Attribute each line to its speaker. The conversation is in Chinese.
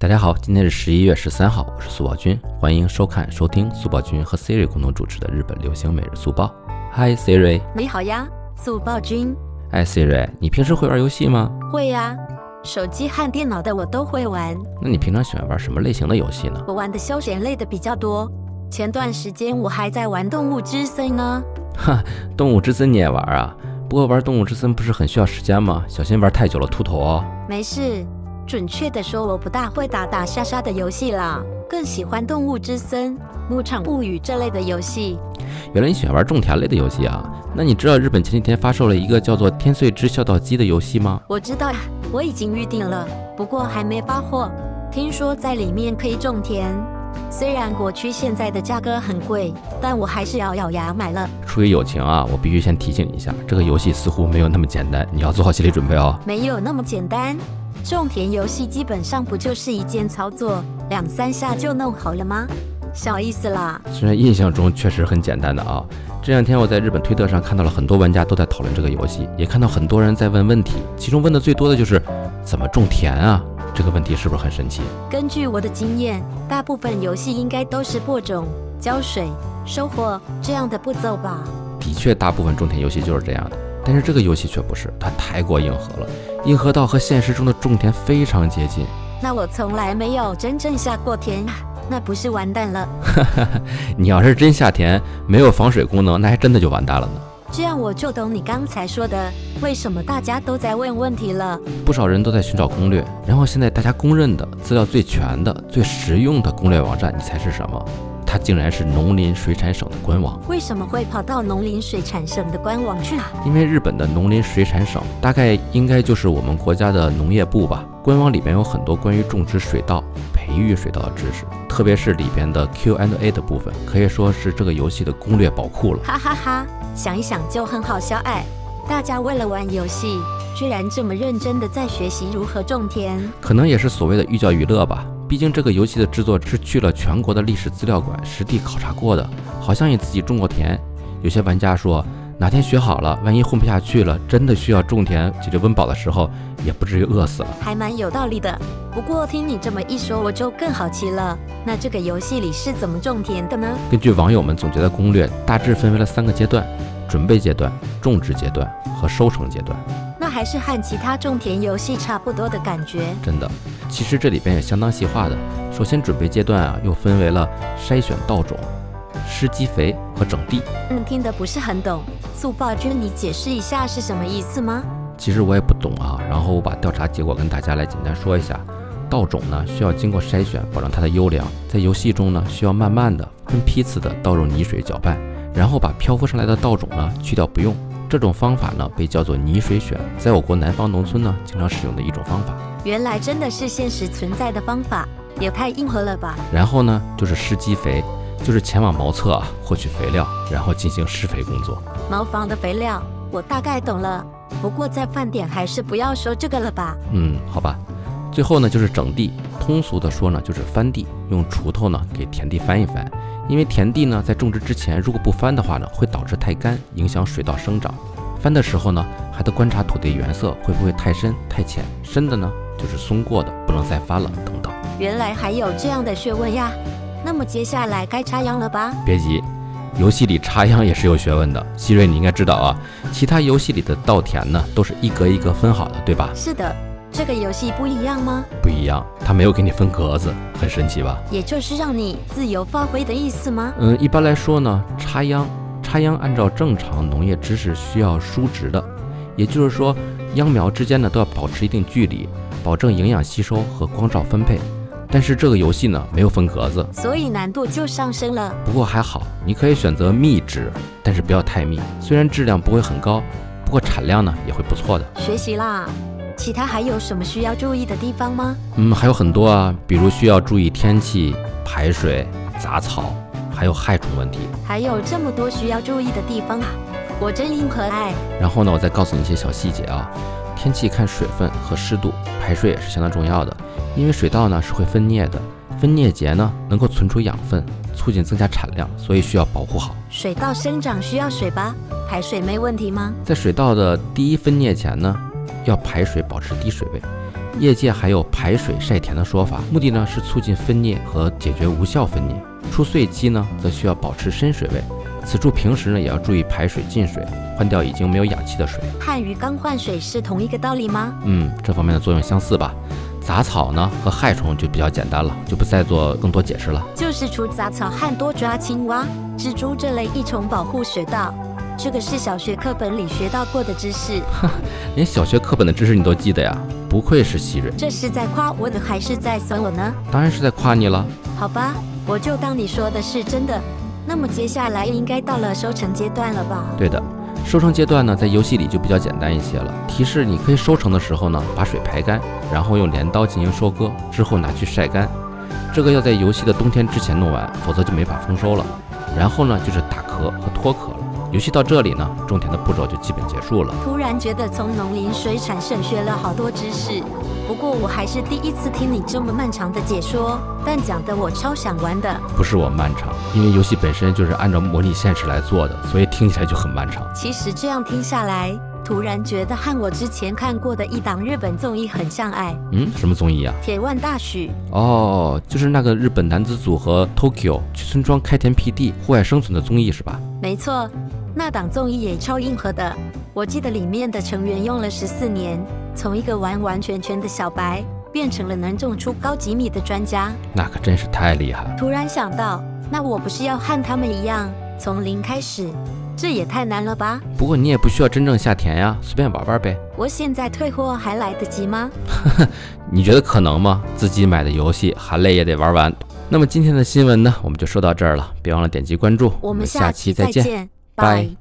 Speaker 1: 大家好，今天是十一月十三号，我是速报君，欢迎收看、收听速报君和 Siri 共同主持的日本流行每日速报。Hi Siri，
Speaker 2: 你好呀，速报君。
Speaker 1: 哎 Siri，你平时会玩游戏吗？
Speaker 2: 会呀，手机和电脑的我都会玩。
Speaker 1: 那你平常喜欢玩什么类型的游戏呢？
Speaker 2: 我玩的休闲类的比较多。前段时间我还在玩《动物之森》呢。
Speaker 1: 哈，动物之森你也玩啊？不过玩动物之森不是很需要时间吗？小心玩太久了秃头哦。
Speaker 2: 没事。准确的说，我不大会打打杀杀的游戏啦，更喜欢《动物之森》《牧场物语》这类的游戏。
Speaker 1: 原来你喜欢玩种田类的游戏啊？那你知道日本前几天发售了一个叫做《天穗之孝道机》的游戏吗？
Speaker 2: 我知道呀，我已经预定了，不过还没发货。听说在里面可以种田，虽然国区现在的价格很贵，但我还是咬咬牙买了。
Speaker 1: 出于友情啊，我必须先提醒你一下，这个游戏似乎没有那么简单，你要做好心理准备哦。
Speaker 2: 没有那么简单。种田游戏基本上不就是一键操作，两三下就弄好了吗？小意思啦。
Speaker 1: 虽然印象中确实很简单的啊，这两天我在日本推特上看到了很多玩家都在讨论这个游戏，也看到很多人在问问题，其中问的最多的就是怎么种田啊？这个问题是不是很神奇？
Speaker 2: 根据我的经验，大部分游戏应该都是播种、浇水、收获这样的步骤吧？
Speaker 1: 的确，大部分种田游戏就是这样的。但是这个游戏却不是，它太过硬核了，硬核到和现实中的种田非常接近。
Speaker 2: 那我从来没有真正下过田，那不是完蛋了？
Speaker 1: 你要是真下田，没有防水功能，那还真的就完蛋了呢。
Speaker 2: 这样我就懂你刚才说的，为什么大家都在问问题了。
Speaker 1: 不少人都在寻找攻略，然后现在大家公认的资料最全的、最实用的攻略网站，你猜是什么？它竟然是农林水产省的官网，
Speaker 2: 为什么会跑到农林水产省的官网去了？
Speaker 1: 因为日本的农林水产省大概应该就是我们国家的农业部吧。官网里面有很多关于种植水稻、培育水稻的知识，特别是里边的 Q&A 的部分，可以说是这个游戏的攻略宝库了。
Speaker 2: 哈哈哈，想一想就很好笑哎！大家为了玩游戏，居然这么认真的在学习如何种田，
Speaker 1: 可能也是所谓的寓教于乐吧。毕竟这个游戏的制作是去了全国的历史资料馆实地考察过的，好像也自己种过田。有些玩家说，哪天学好了，万一混不下去了，真的需要种田解决温饱的时候，也不至于饿死了，
Speaker 2: 还蛮有道理的。不过听你这么一说，我就更好奇了。那这个游戏里是怎么种田的呢？
Speaker 1: 根据网友们总结的攻略，大致分为了三个阶段：准备阶段、种植阶段和收成阶段。
Speaker 2: 那还是和其他种田游戏差不多的感觉。
Speaker 1: 真的。其实这里边也相当细化的。首先准备阶段啊，又分为了筛选稻种、施基肥和整地。
Speaker 2: 嗯，听得不是很懂。速报君，你解释一下是什么意思吗？
Speaker 1: 其实我也不懂啊。然后我把调查结果跟大家来简单说一下。稻种呢需要经过筛选，保证它的优良。在游戏中呢，需要慢慢的分批次的倒入泥水搅拌，然后把漂浮上来的稻种呢去掉不用。这种方法呢被叫做泥水选，在我国南方农村呢经常使用的一种方法。
Speaker 2: 原来真的是现实存在的方法，也太硬核了吧！
Speaker 1: 然后呢，就是施基肥，就是前往茅厕啊获取肥料，然后进行施肥工作。
Speaker 2: 茅房的肥料，我大概懂了。不过在饭点还是不要说这个了吧？
Speaker 1: 嗯，好吧。最后呢，就是整地，通俗的说呢，就是翻地，用锄头呢给田地翻一翻。因为田地呢在种植之前如果不翻的话呢，会导致太干，影响水稻生长。翻的时候呢，还得观察土地原色会不会太深太浅，深的呢。就是松过的，不能再翻了，等等。
Speaker 2: 原来还有这样的学问呀！那么接下来该插秧了吧？
Speaker 1: 别急，游戏里插秧也是有学问的。希瑞，你应该知道啊。其他游戏里的稻田呢，都是一格一格分好的，对吧？
Speaker 2: 是的，这个游戏不一样吗？
Speaker 1: 不一样，它没有给你分格子，很神奇吧？
Speaker 2: 也就是让你自由发挥的意思吗？
Speaker 1: 嗯，一般来说呢，插秧，插秧按照正常农业知识需要疏直的，也就是说，秧苗之间呢都要保持一定距离。保证营养吸收和光照分配，但是这个游戏呢没有分格子，
Speaker 2: 所以难度就上升了。
Speaker 1: 不过还好，你可以选择密植，但是不要太密。虽然质量不会很高，不过产量呢也会不错的。
Speaker 2: 学习啦，其他还有什么需要注意的地方吗？
Speaker 1: 嗯，还有很多啊，比如需要注意天气、排水、杂草，还有害虫问题。
Speaker 2: 还有这么多需要注意的地方啊，果真硬可爱。
Speaker 1: 然后呢，我再告诉你一些小细节啊。天气看水分和湿度，排水也是相当重要的。因为水稻呢是会分蘖的，分蘖节呢能够存储养分，促进增加产量，所以需要保护好。
Speaker 2: 水稻生长需要水吧？排水没问题吗？
Speaker 1: 在水稻的第一分蘖前呢，要排水保持低水位，业界还有排水晒田的说法，目的呢是促进分裂和解决无效分裂。出穗期呢，则需要保持深水位，此处平时呢也要注意排水进水，换掉已经没有氧气的水。
Speaker 2: 和鱼缸换水是同一个道理吗？
Speaker 1: 嗯，这方面的作用相似吧。杂草呢和害虫就比较简单了，就不再做更多解释了。
Speaker 2: 就是除杂草旱多抓青蛙、蜘蛛这类益虫保护水稻。这个是小学课本里学到过的知识，
Speaker 1: 连小学课本的知识你都记得呀？不愧是西人。
Speaker 2: 这是在夸我的还是在损我呢？
Speaker 1: 当然是在夸你了。
Speaker 2: 好吧，我就当你说的是真的。那么接下来应该到了收成阶段了吧？
Speaker 1: 对的，收成阶段呢，在游戏里就比较简单一些了。提示你可以收成的时候呢，把水排干，然后用镰刀进行收割，之后拿去晒干。这个要在游戏的冬天之前弄完，否则就没法丰收了。然后呢，就是打壳和脱壳了。游戏到这里呢，种田的步骤就基本结束了。
Speaker 2: 突然觉得从农林水产省学了好多知识，不过我还是第一次听你这么漫长的解说，但讲的我超想玩的。
Speaker 1: 不是我漫长，因为游戏本身就是按照模拟现实来做的，所以听起来就很漫长。
Speaker 2: 其实这样听下来，突然觉得和我之前看过的一档日本综艺很像哎。
Speaker 1: 嗯，什么综艺啊？
Speaker 2: 铁腕大许。
Speaker 1: 哦，就是那个日本男子组合 Tokyo 去村庄开田辟地、户外生存的综艺是吧？
Speaker 2: 没错。那档综艺也超硬核的，我记得里面的成员用了十四年，从一个完完全全的小白，变成了能种出高级米的专家，
Speaker 1: 那可真是太厉害。
Speaker 2: 突然想到，那我不是要和他们一样从零开始？这也太难了吧？
Speaker 1: 不过你也不需要真正下田呀，随便玩玩呗。
Speaker 2: 我现在退货还来得及吗？
Speaker 1: 你觉得可能吗？自己买的游戏，含泪也得玩完。那么今天的新闻呢，我们就说到这儿了，别忘了点击关注，
Speaker 2: 我们下期再见。
Speaker 1: Bye.